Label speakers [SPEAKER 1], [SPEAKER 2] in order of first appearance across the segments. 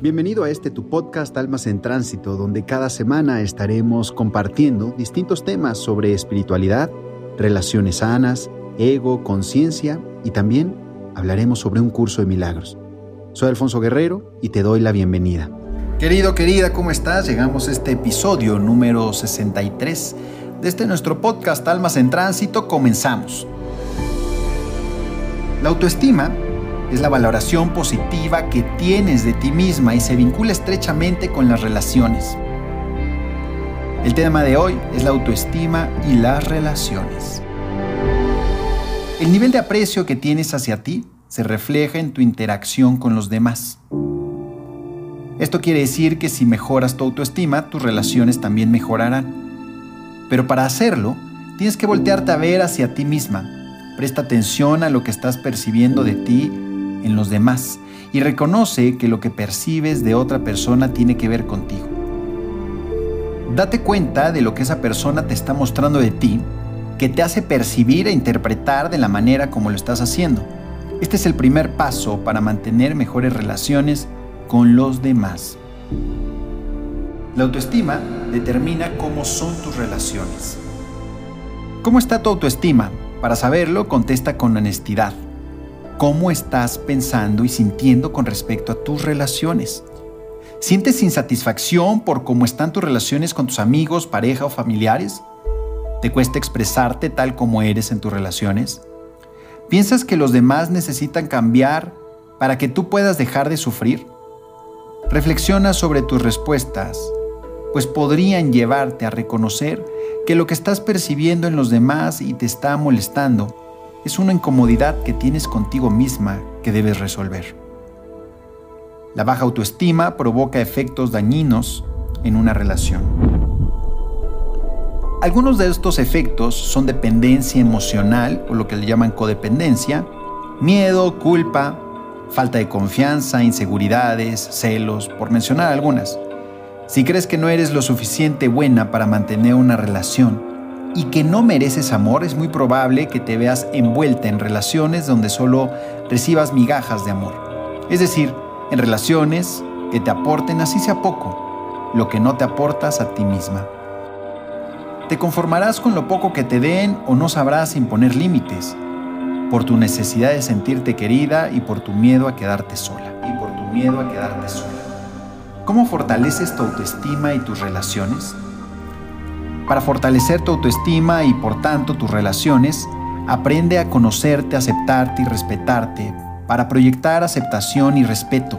[SPEAKER 1] Bienvenido a este tu podcast Almas en Tránsito, donde cada semana estaremos compartiendo distintos temas sobre espiritualidad, relaciones sanas, ego, conciencia y también hablaremos sobre un curso de milagros. Soy Alfonso Guerrero y te doy la bienvenida. Querido, querida, ¿cómo estás? Llegamos a este episodio número 63 de este nuestro podcast Almas en Tránsito. Comenzamos. La autoestima es la valoración positiva que tienes de ti misma y se vincula estrechamente con las relaciones. El tema de hoy es la autoestima y las relaciones. El nivel de aprecio que tienes hacia ti se refleja en tu interacción con los demás. Esto quiere decir que si mejoras tu autoestima, tus relaciones también mejorarán. Pero para hacerlo, tienes que voltearte a ver hacia ti misma. Presta atención a lo que estás percibiendo de ti en los demás y reconoce que lo que percibes de otra persona tiene que ver contigo. Date cuenta de lo que esa persona te está mostrando de ti, que te hace percibir e interpretar de la manera como lo estás haciendo. Este es el primer paso para mantener mejores relaciones con los demás. La autoestima determina cómo son tus relaciones. ¿Cómo está tu autoestima? Para saberlo, contesta con honestidad cómo estás pensando y sintiendo con respecto a tus relaciones. ¿Sientes insatisfacción por cómo están tus relaciones con tus amigos, pareja o familiares? ¿Te cuesta expresarte tal como eres en tus relaciones? ¿Piensas que los demás necesitan cambiar para que tú puedas dejar de sufrir? Reflexiona sobre tus respuestas, pues podrían llevarte a reconocer que lo que estás percibiendo en los demás y te está molestando es una incomodidad que tienes contigo misma que debes resolver. La baja autoestima provoca efectos dañinos en una relación. Algunos de estos efectos son dependencia emocional o lo que le llaman codependencia, miedo, culpa, falta de confianza, inseguridades, celos, por mencionar algunas. Si crees que no eres lo suficiente buena para mantener una relación, y que no mereces amor, es muy probable que te veas envuelta en relaciones donde solo recibas migajas de amor. Es decir, en relaciones que te aporten así sea poco, lo que no te aportas a ti misma. Te conformarás con lo poco que te den o no sabrás imponer límites, por tu necesidad de sentirte querida y por tu miedo a quedarte sola. Y por tu miedo a quedarte sola. ¿Cómo fortaleces tu autoestima y tus relaciones? Para fortalecer tu autoestima y por tanto tus relaciones, aprende a conocerte, aceptarte y respetarte para proyectar aceptación y respeto.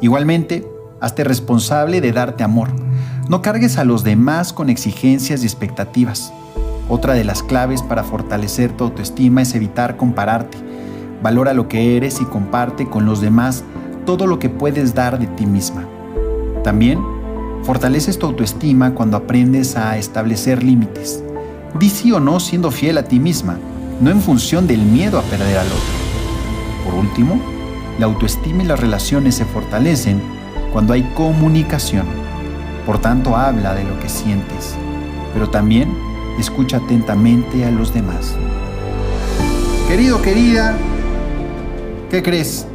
[SPEAKER 1] Igualmente, hazte responsable de darte amor. No cargues a los demás con exigencias y expectativas. Otra de las claves para fortalecer tu autoestima es evitar compararte. Valora lo que eres y comparte con los demás todo lo que puedes dar de ti misma. También Fortaleces tu autoestima cuando aprendes a establecer límites. Di sí o no siendo fiel a ti misma, no en función del miedo a perder al otro. Por último, la autoestima y las relaciones se fortalecen cuando hay comunicación. Por tanto, habla de lo que sientes, pero también escucha atentamente a los demás. Querido, querida, ¿qué crees?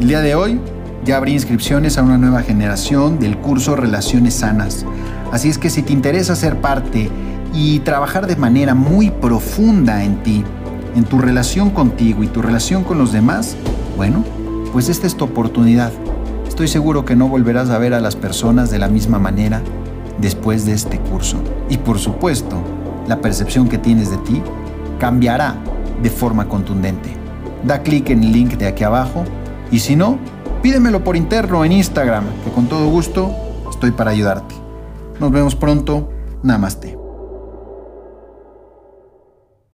[SPEAKER 1] El día de hoy ya abrí inscripciones a una nueva generación del curso Relaciones Sanas. Así es que si te interesa ser parte y trabajar de manera muy profunda en ti, en tu relación contigo y tu relación con los demás, bueno, pues esta es tu oportunidad. Estoy seguro que no volverás a ver a las personas de la misma manera después de este curso. Y por supuesto, la percepción que tienes de ti cambiará de forma contundente. Da clic en el link de aquí abajo y si no, pídemelo por interno en Instagram, que con todo gusto estoy para ayudarte. Nos vemos pronto. Namaste.